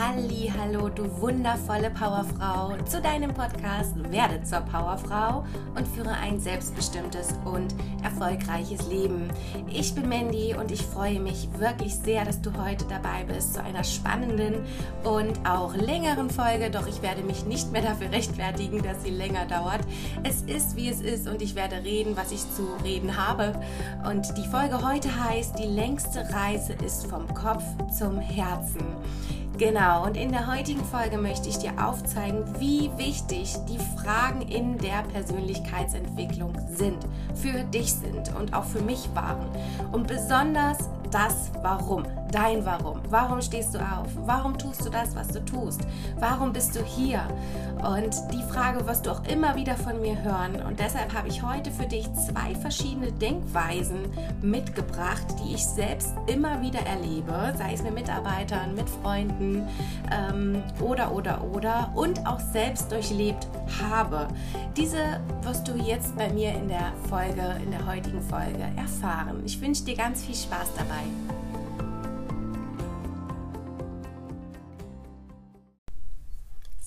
Halli, hallo, du wundervolle Powerfrau zu deinem Podcast Werde zur Powerfrau und führe ein selbstbestimmtes und erfolgreiches Leben. Ich bin Mandy und ich freue mich wirklich sehr, dass du heute dabei bist zu einer spannenden und auch längeren Folge, doch ich werde mich nicht mehr dafür rechtfertigen, dass sie länger dauert. Es ist, wie es ist und ich werde reden, was ich zu reden habe. Und die Folge heute heißt, die längste Reise ist vom Kopf zum Herzen. Genau, und in der heutigen Folge möchte ich dir aufzeigen, wie wichtig die Fragen in der Persönlichkeitsentwicklung sind, für dich sind und auch für mich waren. Und besonders das Warum, dein Warum. Warum stehst du auf? Warum tust du das, was du tust? Warum bist du hier? Und die Frage wirst du auch immer wieder von mir hören. Und deshalb habe ich heute für dich zwei verschiedene Denkweisen mitgebracht, die ich selbst immer wieder erlebe, sei es mit Mitarbeitern, mit Freunden ähm, oder, oder, oder und auch selbst durchlebt habe. Diese wirst du jetzt bei mir in der Folge, in der heutigen Folge erfahren. Ich wünsche dir ganz viel Spaß dabei.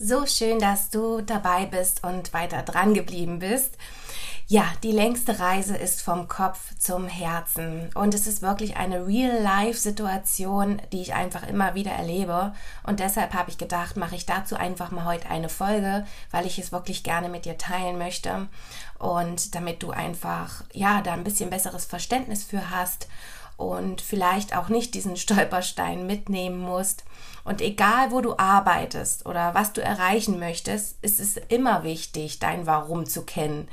So schön, dass du dabei bist und weiter dran geblieben bist. Ja, die längste Reise ist vom Kopf zum Herzen. Und es ist wirklich eine Real-Life-Situation, die ich einfach immer wieder erlebe. Und deshalb habe ich gedacht, mache ich dazu einfach mal heute eine Folge, weil ich es wirklich gerne mit dir teilen möchte. Und damit du einfach ja da ein bisschen besseres Verständnis für hast und vielleicht auch nicht diesen Stolperstein mitnehmen musst. Und egal, wo du arbeitest oder was du erreichen möchtest, ist es immer wichtig, dein Warum zu kennen.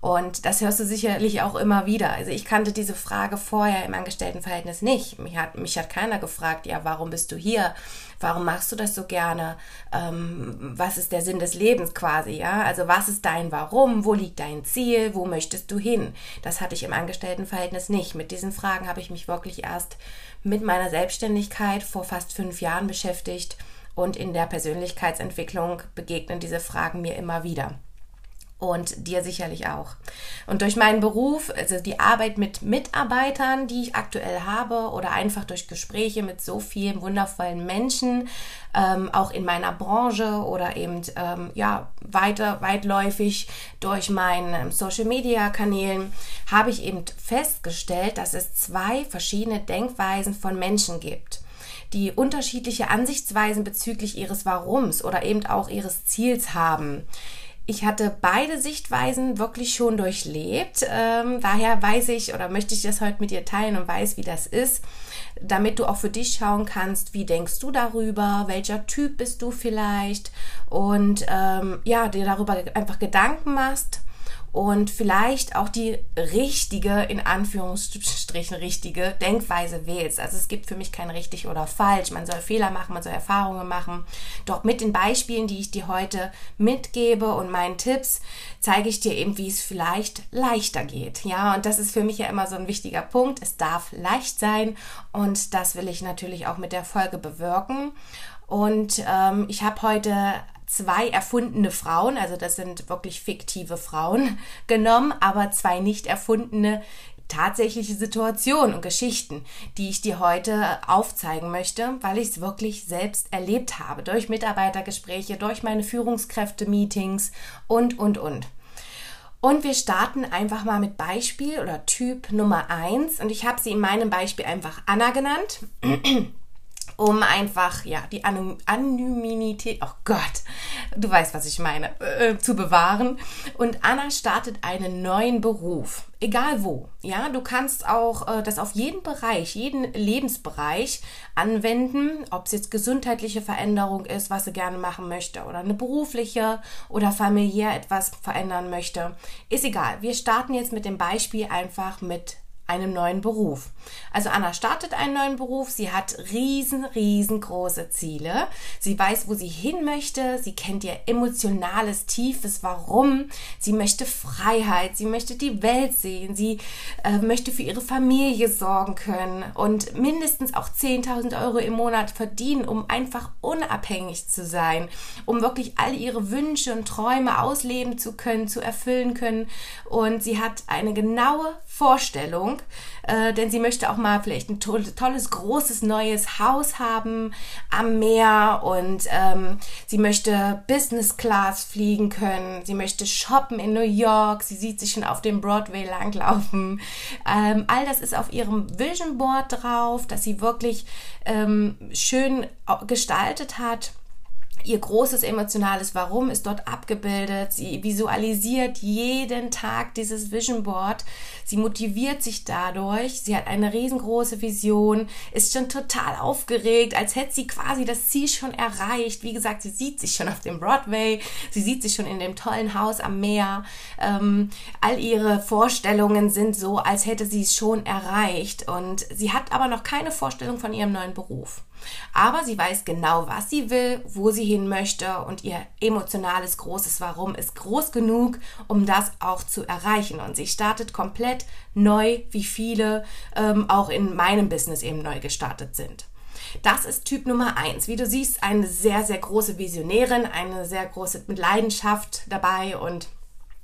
Und das hörst du sicherlich auch immer wieder. Also ich kannte diese Frage vorher im Angestelltenverhältnis nicht. Mich hat, mich hat keiner gefragt, ja, warum bist du hier? Warum machst du das so gerne? Ähm, was ist der Sinn des Lebens quasi? Ja, also was ist dein Warum? Wo liegt dein Ziel? Wo möchtest du hin? Das hatte ich im Angestelltenverhältnis nicht. Mit diesen Fragen habe ich mich wirklich erst mit meiner Selbstständigkeit vor fast fünf Jahren beschäftigt. Und in der Persönlichkeitsentwicklung begegnen diese Fragen mir immer wieder und dir sicherlich auch. Und durch meinen Beruf, also die Arbeit mit Mitarbeitern, die ich aktuell habe, oder einfach durch Gespräche mit so vielen wundervollen Menschen, ähm, auch in meiner Branche oder eben ähm, ja weiter weitläufig durch meine Social Media Kanälen, habe ich eben festgestellt, dass es zwei verschiedene Denkweisen von Menschen gibt die unterschiedliche Ansichtsweisen bezüglich ihres Warums oder eben auch ihres Ziels haben. Ich hatte beide Sichtweisen wirklich schon durchlebt. Ähm, daher weiß ich oder möchte ich das heute mit dir teilen und weiß, wie das ist, damit du auch für dich schauen kannst, wie denkst du darüber, welcher Typ bist du vielleicht und ähm, ja, dir darüber einfach Gedanken machst und vielleicht auch die richtige, in Anführungsstrichen richtige Denkweise wählst. Also es gibt für mich kein richtig oder falsch. Man soll Fehler machen, man soll Erfahrungen machen. Doch mit den Beispielen, die ich dir heute mitgebe und meinen Tipps, zeige ich dir eben, wie es vielleicht leichter geht. Ja, und das ist für mich ja immer so ein wichtiger Punkt. Es darf leicht sein und das will ich natürlich auch mit der Folge bewirken. Und ähm, ich habe heute zwei erfundene Frauen, also das sind wirklich fiktive Frauen genommen, aber zwei nicht erfundene tatsächliche Situationen und Geschichten, die ich dir heute aufzeigen möchte, weil ich es wirklich selbst erlebt habe, durch Mitarbeitergespräche, durch meine Führungskräfte-Meetings und, und, und. Und wir starten einfach mal mit Beispiel oder Typ Nummer eins Und ich habe sie in meinem Beispiel einfach Anna genannt um einfach, ja, die Anonymität, oh Gott, du weißt, was ich meine, äh, zu bewahren. Und Anna startet einen neuen Beruf, egal wo. Ja, du kannst auch äh, das auf jeden Bereich, jeden Lebensbereich anwenden, ob es jetzt gesundheitliche Veränderung ist, was sie gerne machen möchte, oder eine berufliche oder familiär etwas verändern möchte. Ist egal. Wir starten jetzt mit dem Beispiel einfach mit einem neuen Beruf. Also Anna startet einen neuen Beruf, sie hat riesen, riesengroße Ziele. Sie weiß, wo sie hin möchte, sie kennt ihr emotionales, tiefes Warum. Sie möchte Freiheit, sie möchte die Welt sehen, sie äh, möchte für ihre Familie sorgen können und mindestens auch 10.000 Euro im Monat verdienen, um einfach unabhängig zu sein, um wirklich all ihre Wünsche und Träume ausleben zu können, zu erfüllen können. Und sie hat eine genaue Vorstellung, Bank, äh, denn sie möchte auch mal vielleicht ein tolles, tolles, großes, neues Haus haben am Meer und ähm, sie möchte Business Class fliegen können, sie möchte shoppen in New York, sie sieht sich schon auf dem Broadway langlaufen. Ähm, all das ist auf ihrem Vision Board drauf, dass sie wirklich ähm, schön gestaltet hat Ihr großes emotionales Warum ist dort abgebildet. Sie visualisiert jeden Tag dieses Vision Board. Sie motiviert sich dadurch. Sie hat eine riesengroße Vision, ist schon total aufgeregt, als hätte sie quasi das Ziel schon erreicht. Wie gesagt, sie sieht sich schon auf dem Broadway. Sie sieht sich schon in dem tollen Haus am Meer. Ähm, all ihre Vorstellungen sind so, als hätte sie es schon erreicht. Und sie hat aber noch keine Vorstellung von ihrem neuen Beruf. Aber sie weiß genau, was sie will, wo sie hin möchte und ihr emotionales großes Warum ist groß genug, um das auch zu erreichen. Und sie startet komplett neu, wie viele ähm, auch in meinem Business eben neu gestartet sind. Das ist Typ Nummer eins. Wie du siehst, eine sehr, sehr große Visionärin, eine sehr große mit Leidenschaft dabei und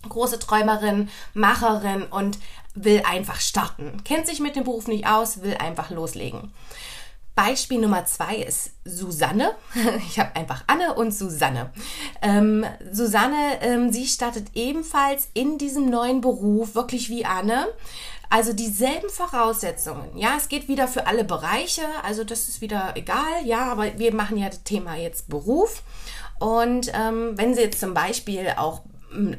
große Träumerin, Macherin und will einfach starten. Kennt sich mit dem Beruf nicht aus, will einfach loslegen. Beispiel Nummer zwei ist Susanne. Ich habe einfach Anne und Susanne. Ähm, Susanne, ähm, sie startet ebenfalls in diesem neuen Beruf, wirklich wie Anne. Also dieselben Voraussetzungen. Ja, es geht wieder für alle Bereiche. Also das ist wieder egal. Ja, aber wir machen ja das Thema jetzt Beruf. Und ähm, wenn Sie jetzt zum Beispiel auch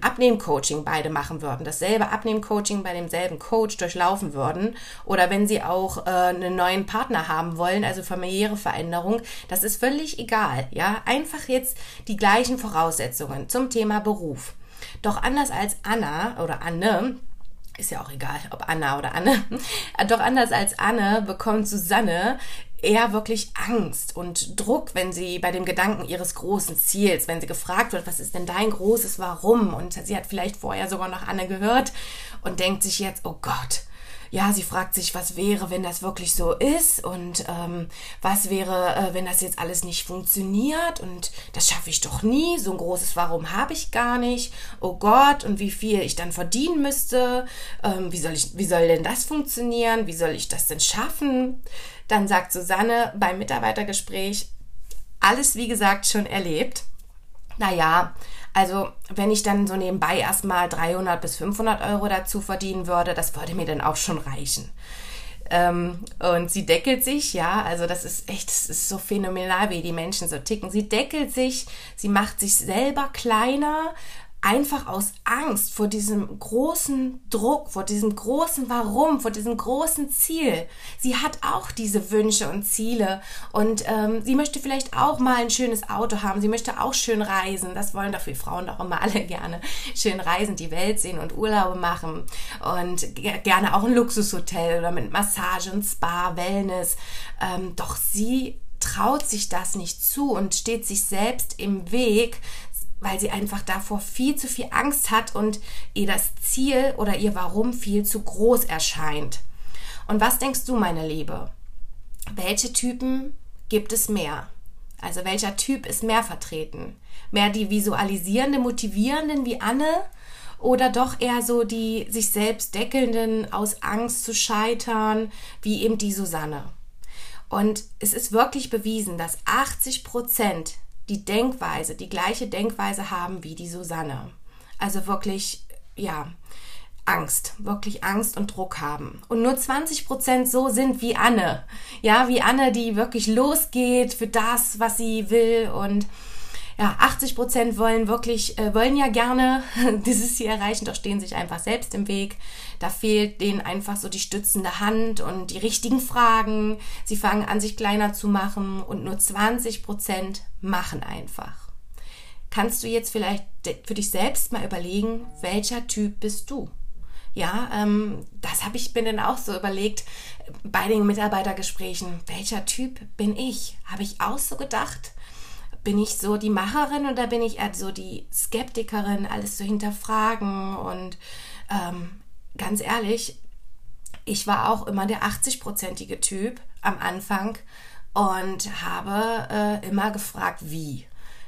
Abnehmcoaching beide machen würden, dasselbe Abnehmcoaching bei demselben Coach durchlaufen würden oder wenn sie auch äh, einen neuen Partner haben wollen, also familiäre Veränderung, das ist völlig egal, ja, einfach jetzt die gleichen Voraussetzungen zum Thema Beruf. Doch anders als Anna oder Anne, ist ja auch egal, ob Anna oder Anne, doch anders als Anne bekommt Susanne eher wirklich Angst und Druck, wenn sie bei dem Gedanken ihres großen Ziels, wenn sie gefragt wird, was ist denn dein großes Warum? Und sie hat vielleicht vorher sogar noch Anne gehört und denkt sich jetzt, oh Gott, ja, sie fragt sich, was wäre, wenn das wirklich so ist? Und ähm, was wäre, äh, wenn das jetzt alles nicht funktioniert? Und das schaffe ich doch nie, so ein großes Warum habe ich gar nicht, oh Gott, und wie viel ich dann verdienen müsste, ähm, wie, soll ich, wie soll denn das funktionieren, wie soll ich das denn schaffen? Dann sagt Susanne beim Mitarbeitergespräch, alles wie gesagt schon erlebt. Naja, also wenn ich dann so nebenbei erstmal 300 bis 500 Euro dazu verdienen würde, das würde mir dann auch schon reichen. Ähm, und sie deckelt sich, ja, also das ist echt, das ist so phänomenal, wie die Menschen so ticken. Sie deckelt sich, sie macht sich selber kleiner, einfach aus Angst vor diesem großen Druck, vor diesem großen Warum, vor diesem großen Ziel. Sie hat auch diese Wünsche und Ziele und ähm, sie möchte vielleicht auch mal ein schönes Auto haben. Sie möchte auch schön reisen. Das wollen doch wir Frauen doch immer alle gerne. Schön reisen, die Welt sehen und Urlaube machen und gerne auch ein Luxushotel oder mit Massage und Spa, Wellness. Ähm, doch sie traut sich das nicht zu und steht sich selbst im Weg, weil sie einfach davor viel zu viel Angst hat und ihr das Ziel oder ihr Warum viel zu groß erscheint. Und was denkst du, meine Liebe? Welche Typen gibt es mehr? Also welcher Typ ist mehr vertreten? Mehr die visualisierende, motivierenden wie Anne oder doch eher so die sich selbst deckelnden aus Angst zu scheitern wie eben die Susanne? Und es ist wirklich bewiesen, dass 80 Prozent die Denkweise, die gleiche Denkweise haben wie die Susanne. Also wirklich, ja, Angst, wirklich Angst und Druck haben. Und nur 20 Prozent so sind wie Anne. Ja, wie Anne, die wirklich losgeht für das, was sie will und ja, 80 Prozent wollen wirklich, äh, wollen ja gerne dieses Ziel erreichen, doch stehen sich einfach selbst im Weg. Da fehlt denen einfach so die stützende Hand und die richtigen Fragen. Sie fangen an, sich kleiner zu machen und nur 20 Prozent machen einfach. Kannst du jetzt vielleicht für dich selbst mal überlegen, welcher Typ bist du? Ja, ähm, das habe ich mir dann auch so überlegt bei den Mitarbeitergesprächen. Welcher Typ bin ich? Habe ich auch so gedacht? Bin ich so die Macherin oder bin ich eher so die Skeptikerin, alles zu hinterfragen? Und ähm, ganz ehrlich, ich war auch immer der 80-prozentige Typ am Anfang und habe äh, immer gefragt, wie.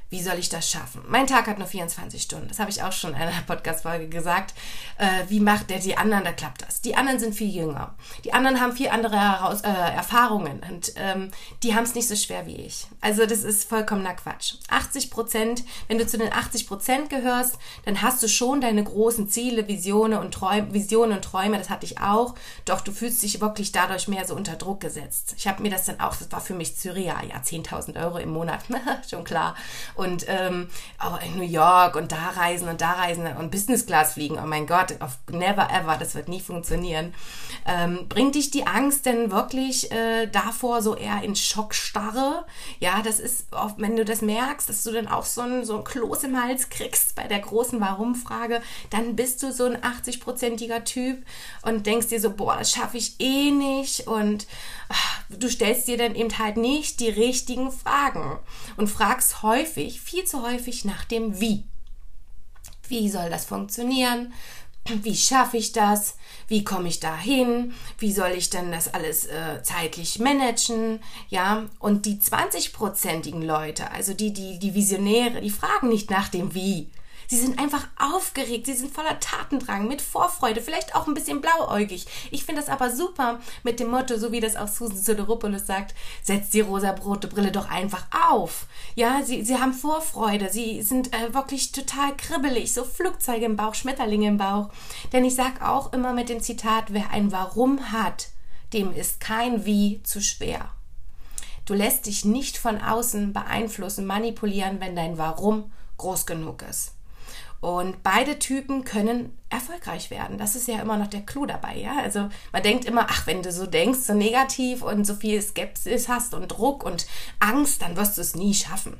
Wie soll ich das schaffen? Mein Tag hat nur 24 Stunden. Das habe ich auch schon in einer Podcast-Folge gesagt. Äh, wie macht der die anderen? Da klappt das. Die anderen sind viel jünger. Die anderen haben viel andere Heraus äh, Erfahrungen und ähm, die haben es nicht so schwer wie ich. Also das ist vollkommener Quatsch. 80 Prozent, wenn du zu den 80 Prozent gehörst, dann hast du schon deine großen Ziele, Visionen und Träume, Visionen und Träume. Das hatte ich auch. Doch du fühlst dich wirklich dadurch mehr so unter Druck gesetzt. Ich habe mir das dann auch, das war für mich Syria, ja, 10.000 Euro im Monat, schon klar und ähm, auch in New York und da reisen und da reisen und Business Class fliegen. Oh mein Gott, auf never ever, das wird nie funktionieren. Ähm, bringt dich die Angst denn wirklich äh, davor so eher in Schockstarre? Ja, das ist oft, wenn du das merkst, dass du dann auch so ein, so ein Kloß im Hals kriegst bei der großen Warum-Frage, dann bist du so ein 80-prozentiger Typ und denkst dir so, boah, das schaffe ich eh nicht und ach, du stellst dir dann eben halt nicht die richtigen Fragen und fragst häufig, häufig, viel zu häufig nach dem Wie. Wie soll das funktionieren? Wie schaffe ich das? Wie komme ich dahin? Wie soll ich denn das alles äh, zeitlich managen? Ja, und die 20-prozentigen Leute, also die, die, die Visionäre, die fragen nicht nach dem Wie, Sie sind einfach aufgeregt, sie sind voller Tatendrang, mit Vorfreude, vielleicht auch ein bisschen blauäugig. Ich finde das aber super mit dem Motto, so wie das auch Susan Soderopoulos sagt, setzt die rosa-rote Brille doch einfach auf. Ja, sie, sie haben Vorfreude, sie sind äh, wirklich total kribbelig, so Flugzeuge im Bauch, Schmetterlinge im Bauch. Denn ich sag auch immer mit dem Zitat, wer ein Warum hat, dem ist kein Wie zu schwer. Du lässt dich nicht von außen beeinflussen, manipulieren, wenn dein Warum groß genug ist. Und beide Typen können erfolgreich werden. Das ist ja immer noch der Clou dabei, ja. Also man denkt immer, ach, wenn du so denkst, so negativ und so viel Skepsis hast und Druck und Angst, dann wirst du es nie schaffen.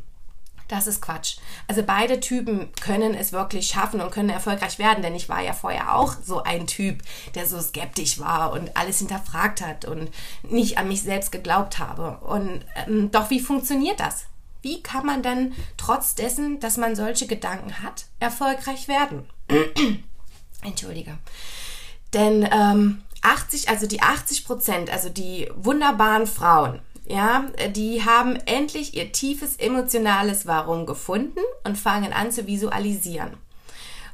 Das ist Quatsch. Also beide Typen können es wirklich schaffen und können erfolgreich werden, denn ich war ja vorher auch so ein Typ, der so skeptisch war und alles hinterfragt hat und nicht an mich selbst geglaubt habe. Und ähm, doch, wie funktioniert das? Wie kann man denn trotz dessen, dass man solche Gedanken hat, erfolgreich werden? Entschuldige. Denn ähm, 80, also die 80 Prozent, also die wunderbaren Frauen, ja, die haben endlich ihr tiefes emotionales Warum gefunden und fangen an zu visualisieren.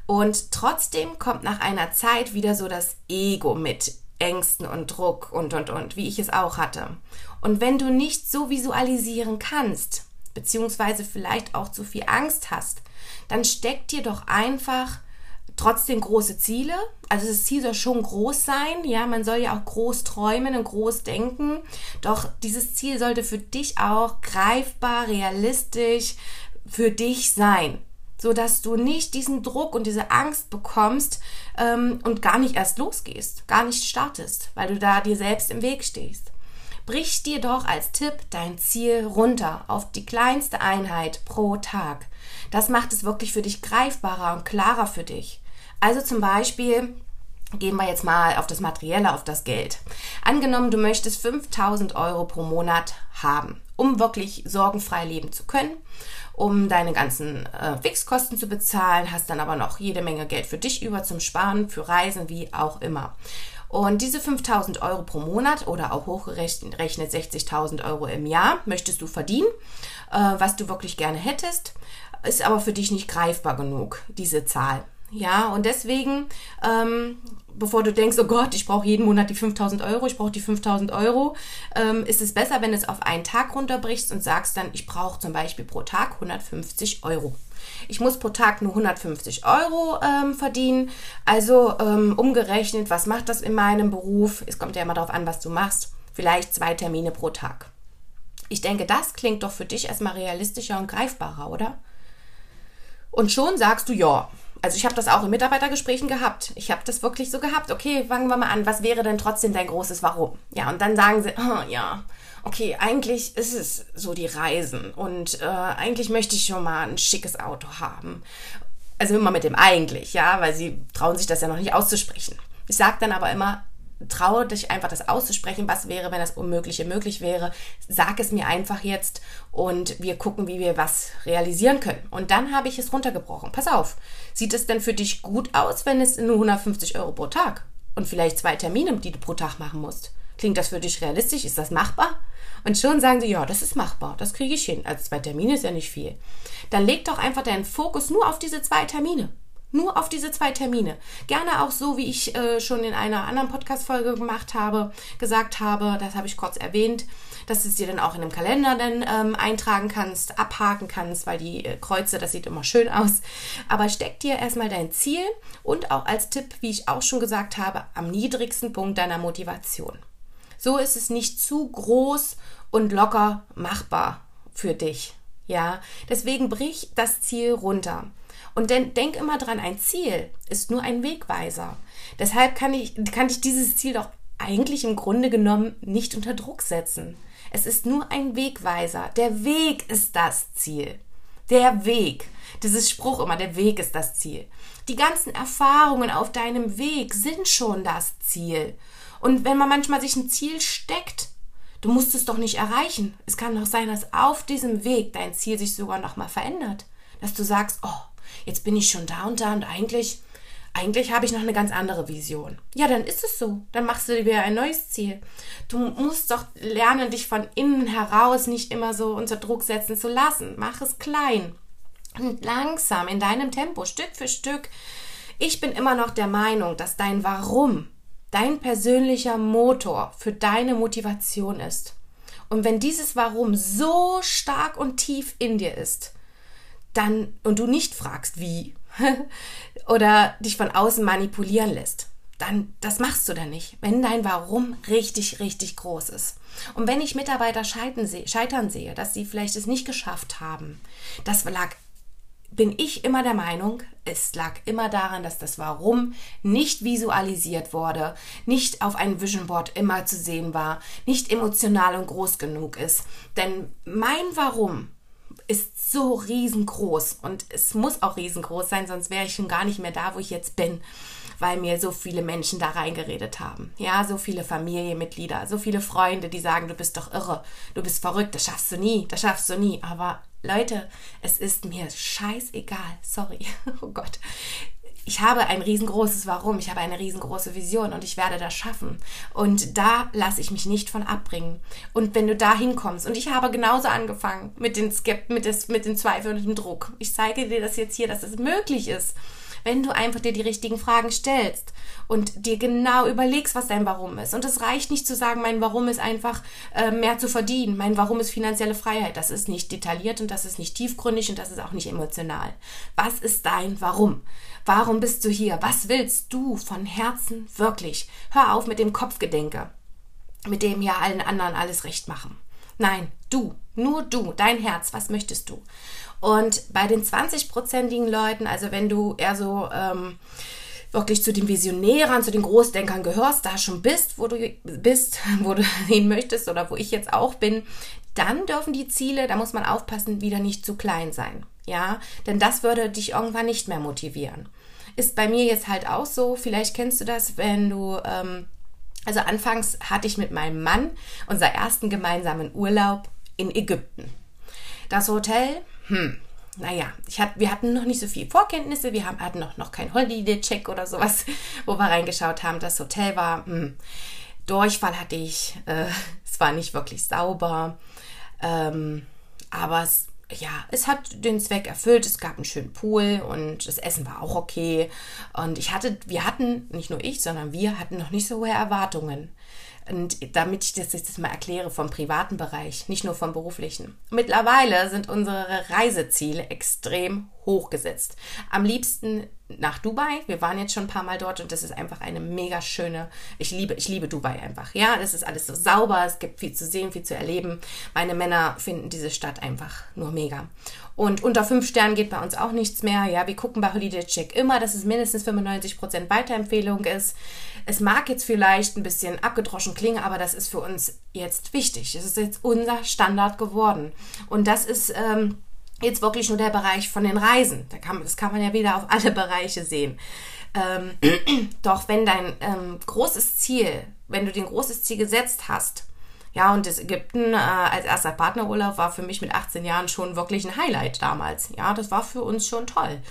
Und trotzdem kommt nach einer Zeit wieder so das Ego mit Ängsten und Druck und, und, und, wie ich es auch hatte. Und wenn du nicht so visualisieren kannst, beziehungsweise vielleicht auch zu viel Angst hast, dann steckt dir doch einfach trotzdem große Ziele. Also das Ziel soll schon groß sein. Ja, man soll ja auch groß träumen und groß denken. Doch dieses Ziel sollte für dich auch greifbar, realistisch für dich sein. So dass du nicht diesen Druck und diese Angst bekommst ähm, und gar nicht erst losgehst, gar nicht startest, weil du da dir selbst im Weg stehst. Brich dir doch als Tipp dein Ziel runter auf die kleinste Einheit pro Tag. Das macht es wirklich für dich greifbarer und klarer für dich. Also zum Beispiel Gehen wir jetzt mal auf das Materielle, auf das Geld. Angenommen, du möchtest 5000 Euro pro Monat haben, um wirklich sorgenfrei leben zu können, um deine ganzen äh, Fixkosten zu bezahlen, hast dann aber noch jede Menge Geld für dich über zum Sparen, für Reisen, wie auch immer. Und diese 5000 Euro pro Monat oder auch hochgerechnet 60.000 Euro im Jahr möchtest du verdienen, äh, was du wirklich gerne hättest, ist aber für dich nicht greifbar genug, diese Zahl. Ja, und deswegen, ähm, bevor du denkst, oh Gott, ich brauche jeden Monat die 5000 Euro, ich brauche die 5000 Euro, ähm, ist es besser, wenn du es auf einen Tag runterbrichst und sagst dann, ich brauche zum Beispiel pro Tag 150 Euro. Ich muss pro Tag nur 150 Euro ähm, verdienen. Also ähm, umgerechnet, was macht das in meinem Beruf? Es kommt ja immer darauf an, was du machst. Vielleicht zwei Termine pro Tag. Ich denke, das klingt doch für dich erstmal realistischer und greifbarer, oder? Und schon sagst du ja. Also ich habe das auch in Mitarbeitergesprächen gehabt. Ich habe das wirklich so gehabt. Okay, fangen wir mal an. Was wäre denn trotzdem dein großes Warum? Ja, und dann sagen sie, oh, ja, okay, eigentlich ist es so die Reisen und äh, eigentlich möchte ich schon mal ein schickes Auto haben. Also immer mit dem eigentlich, ja, weil sie trauen sich das ja noch nicht auszusprechen. Ich sage dann aber immer, traue dich einfach das auszusprechen. Was wäre, wenn das Unmögliche möglich wäre? Sag es mir einfach jetzt und wir gucken, wie wir was realisieren können. Und dann habe ich es runtergebrochen. Pass auf, sieht es denn für dich gut aus, wenn es nur 150 Euro pro Tag und vielleicht zwei Termine, die du pro Tag machen musst? Klingt das für dich realistisch? Ist das machbar? Und schon sagen sie, ja, das ist machbar, das kriege ich hin. Also zwei Termine ist ja nicht viel. Dann leg doch einfach deinen Fokus nur auf diese zwei Termine. Nur auf diese zwei Termine. Gerne auch so, wie ich äh, schon in einer anderen Podcast-Folge gemacht habe, gesagt habe, das habe ich kurz erwähnt, dass du es dir dann auch in einem Kalender dann ähm, eintragen kannst, abhaken kannst, weil die äh, Kreuze, das sieht immer schön aus. Aber steck dir erstmal dein Ziel und auch als Tipp, wie ich auch schon gesagt habe, am niedrigsten Punkt deiner Motivation. So ist es nicht zu groß und locker machbar für dich. Ja, deswegen brich das Ziel runter. Und denn, denk immer dran, ein Ziel ist nur ein Wegweiser. Deshalb kann ich, kann ich dieses Ziel doch eigentlich im Grunde genommen nicht unter Druck setzen. Es ist nur ein Wegweiser. Der Weg ist das Ziel. Der Weg. Dieses Spruch immer, der Weg ist das Ziel. Die ganzen Erfahrungen auf deinem Weg sind schon das Ziel. Und wenn man manchmal sich ein Ziel steckt, du musst es doch nicht erreichen. Es kann doch sein, dass auf diesem Weg dein Ziel sich sogar nochmal verändert. Dass du sagst, oh, jetzt bin ich schon da und da und eigentlich, eigentlich habe ich noch eine ganz andere Vision. Ja, dann ist es so. Dann machst du dir wieder ein neues Ziel. Du musst doch lernen, dich von innen heraus nicht immer so unter Druck setzen zu lassen. Mach es klein und langsam in deinem Tempo, Stück für Stück. Ich bin immer noch der Meinung, dass dein Warum dein persönlicher Motor für deine Motivation ist. Und wenn dieses Warum so stark und tief in dir ist, dann und du nicht fragst, wie oder dich von außen manipulieren lässt, dann das machst du dann nicht, wenn dein Warum richtig, richtig groß ist. Und wenn ich Mitarbeiter scheitern sehe, dass sie vielleicht es nicht geschafft haben, das lag, bin ich immer der Meinung, es lag immer daran, dass das Warum nicht visualisiert wurde, nicht auf einem Vision Board immer zu sehen war, nicht emotional und groß genug ist. Denn mein Warum ist so riesengroß und es muss auch riesengroß sein, sonst wäre ich schon gar nicht mehr da, wo ich jetzt bin, weil mir so viele Menschen da reingeredet haben. Ja, so viele Familienmitglieder, so viele Freunde, die sagen, du bist doch irre, du bist verrückt, das schaffst du nie, das schaffst du nie. Aber Leute, es ist mir scheißegal, sorry, oh Gott ich habe ein riesengroßes Warum, ich habe eine riesengroße Vision und ich werde das schaffen. Und da lasse ich mich nicht von abbringen. Und wenn du da hinkommst, und ich habe genauso angefangen mit den, Skept mit, des, mit den Zweifeln und dem Druck. Ich zeige dir das jetzt hier, dass es möglich ist wenn du einfach dir die richtigen Fragen stellst und dir genau überlegst, was dein Warum ist. Und es reicht nicht zu sagen, mein Warum ist einfach äh, mehr zu verdienen, mein Warum ist finanzielle Freiheit. Das ist nicht detailliert und das ist nicht tiefgründig und das ist auch nicht emotional. Was ist dein Warum? Warum bist du hier? Was willst du von Herzen wirklich? Hör auf mit dem Kopfgedenke, mit dem ja allen anderen alles recht machen. Nein, du, nur du, dein Herz, was möchtest du? Und bei den 20-prozentigen Leuten, also wenn du eher so ähm, wirklich zu den Visionären, zu den Großdenkern gehörst, da schon bist, wo du bist, wo du hin möchtest oder wo ich jetzt auch bin, dann dürfen die Ziele, da muss man aufpassen, wieder nicht zu klein sein. Ja, denn das würde dich irgendwann nicht mehr motivieren. Ist bei mir jetzt halt auch so, vielleicht kennst du das, wenn du ähm, also anfangs hatte ich mit meinem Mann unser ersten gemeinsamen Urlaub in Ägypten. Das Hotel, hm, naja, ich hat, wir hatten noch nicht so viel Vorkenntnisse, wir haben, hatten noch, noch keinen Holiday-Check oder sowas, wo wir reingeschaut haben. Das Hotel war, hm, Durchfall hatte ich, äh, es war nicht wirklich sauber, ähm, aber es ja, es hat den Zweck erfüllt. Es gab einen schönen Pool und das Essen war auch okay. Und ich hatte, wir hatten, nicht nur ich, sondern wir hatten noch nicht so hohe Erwartungen. Und damit ich das jetzt mal erkläre vom privaten Bereich, nicht nur vom beruflichen. Mittlerweile sind unsere Reiseziele extrem hochgesetzt. Am liebsten nach Dubai. Wir waren jetzt schon ein paar Mal dort und das ist einfach eine mega schöne. Ich liebe, ich liebe Dubai einfach. Ja, das ist alles so sauber. Es gibt viel zu sehen, viel zu erleben. Meine Männer finden diese Stadt einfach nur mega. Und unter fünf Sternen geht bei uns auch nichts mehr. Ja, wir gucken bei Holiday Check immer, dass es mindestens 95% Weiterempfehlung ist. Es mag jetzt vielleicht ein bisschen abgedroschen klingen, aber das ist für uns jetzt wichtig. Es ist jetzt unser Standard geworden. Und das ist ähm, jetzt wirklich nur der Bereich von den Reisen. Da kann, das kann man ja wieder auf alle Bereiche sehen. Ähm, doch wenn dein ähm, großes Ziel, wenn du den großes Ziel gesetzt hast, ja, und das Ägypten äh, als erster Partnerurlaub war für mich mit 18 Jahren schon wirklich ein Highlight damals. Ja, das war für uns schon toll.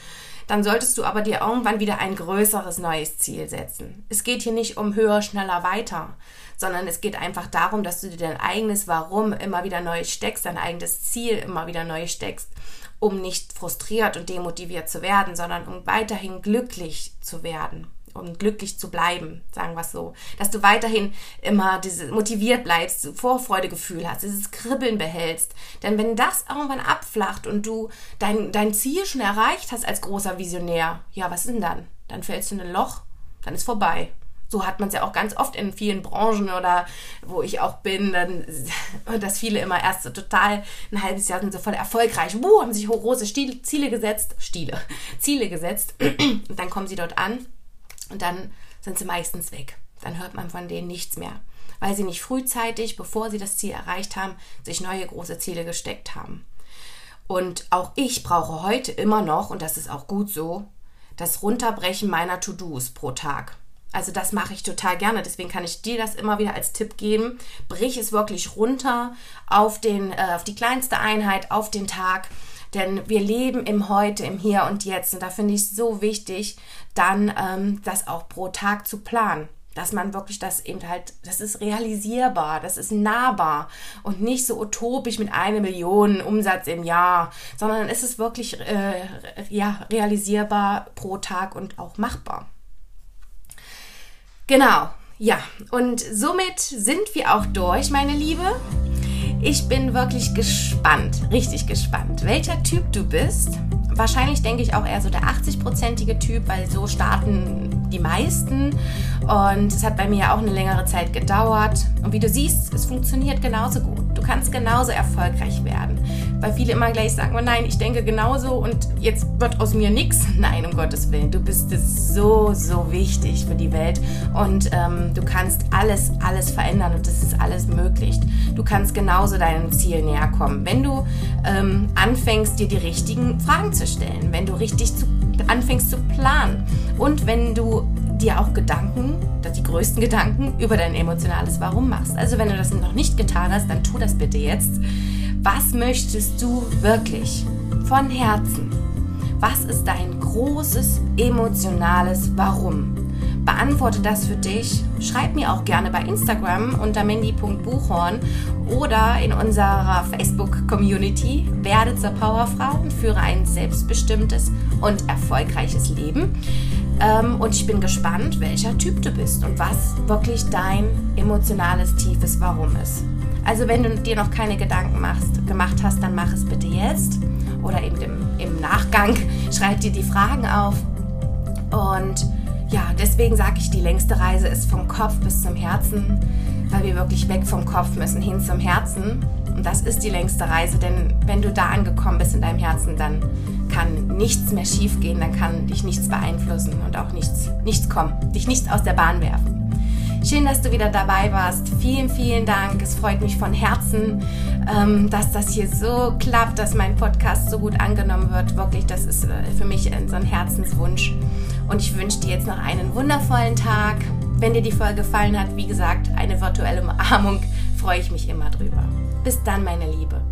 Dann solltest du aber dir irgendwann wieder ein größeres neues Ziel setzen. Es geht hier nicht um höher, schneller, weiter, sondern es geht einfach darum, dass du dir dein eigenes Warum immer wieder neu steckst, dein eigenes Ziel immer wieder neu steckst, um nicht frustriert und demotiviert zu werden, sondern um weiterhin glücklich zu werden um glücklich zu bleiben, sagen wir es so. Dass du weiterhin immer diese, motiviert bleibst, Vorfreudegefühl hast, dieses Kribbeln behältst. Denn wenn das irgendwann abflacht und du dein, dein Ziel schon erreicht hast als großer Visionär, ja, was ist denn dann? Dann fällst du in ein Loch, dann ist vorbei. So hat man es ja auch ganz oft in vielen Branchen oder wo ich auch bin, dann, dass viele immer erst so total ein halbes Jahr sind so voll erfolgreich, wuh, haben sich große Ziele gesetzt, Stile, Ziele gesetzt und dann kommen sie dort an und dann sind sie meistens weg. Dann hört man von denen nichts mehr, weil sie nicht frühzeitig, bevor sie das Ziel erreicht haben, sich neue große Ziele gesteckt haben. Und auch ich brauche heute immer noch, und das ist auch gut so, das Runterbrechen meiner To-Dos pro Tag. Also das mache ich total gerne. Deswegen kann ich dir das immer wieder als Tipp geben. Brich es wirklich runter auf, den, äh, auf die kleinste Einheit, auf den Tag. Denn wir leben im Heute, im Hier und Jetzt. Und da finde ich es so wichtig, dann ähm, das auch pro Tag zu planen. Dass man wirklich das eben halt, das ist realisierbar, das ist nahbar und nicht so utopisch mit einer Million Umsatz im Jahr, sondern es ist wirklich äh, ja, realisierbar pro Tag und auch machbar. Genau, ja, und somit sind wir auch durch, meine Liebe. Ich bin wirklich gespannt, richtig gespannt, welcher Typ du bist. Wahrscheinlich denke ich auch eher so der 80-prozentige Typ, weil so starten die meisten. Und es hat bei mir auch eine längere Zeit gedauert. Und wie du siehst, es funktioniert genauso gut. Du kannst genauso erfolgreich werden. Weil viele immer gleich sagen, oh nein, ich denke genauso und jetzt wird aus mir nichts. Nein, um Gottes Willen. Du bist so, so wichtig für die Welt. Und ähm, du kannst alles, alles verändern und das ist alles möglich. Du kannst genauso deinem Ziel näher kommen. Wenn du ähm, anfängst, dir die richtigen Fragen zu stellen, wenn du richtig zu, anfängst zu planen und wenn du dir auch Gedanken, die größten Gedanken über dein emotionales Warum machst. Also wenn du das noch nicht getan hast, dann tu das bitte jetzt. Was möchtest du wirklich von Herzen? Was ist dein großes emotionales Warum? Beantworte das für dich. Schreib mir auch gerne bei Instagram unter mandy.buchhorn oder in unserer Facebook-Community. Werde zur Powerfrau und führe ein selbstbestimmtes und erfolgreiches Leben. Ähm, und ich bin gespannt, welcher Typ du bist und was wirklich dein emotionales, tiefes Warum ist. Also wenn du dir noch keine Gedanken machst, gemacht hast, dann mach es bitte jetzt oder eben im, im Nachgang. Schreib dir die Fragen auf. Und ja, deswegen sage ich, die längste Reise ist vom Kopf bis zum Herzen, weil wir wirklich weg vom Kopf müssen, hin zum Herzen. Und das ist die längste Reise, denn wenn du da angekommen bist in deinem Herzen, dann kann nichts mehr schiefgehen, dann kann dich nichts beeinflussen und auch nichts, nichts kommen, dich nichts aus der Bahn werfen. Schön, dass du wieder dabei warst. Vielen, vielen Dank. Es freut mich von Herzen, ähm, dass das hier so klappt, dass mein Podcast so gut angenommen wird. Wirklich, das ist äh, für mich so ein Herzenswunsch. Und ich wünsche dir jetzt noch einen wundervollen Tag. Wenn dir die Folge gefallen hat, wie gesagt, eine virtuelle Umarmung, freue ich mich immer drüber. Bis dann, meine Liebe.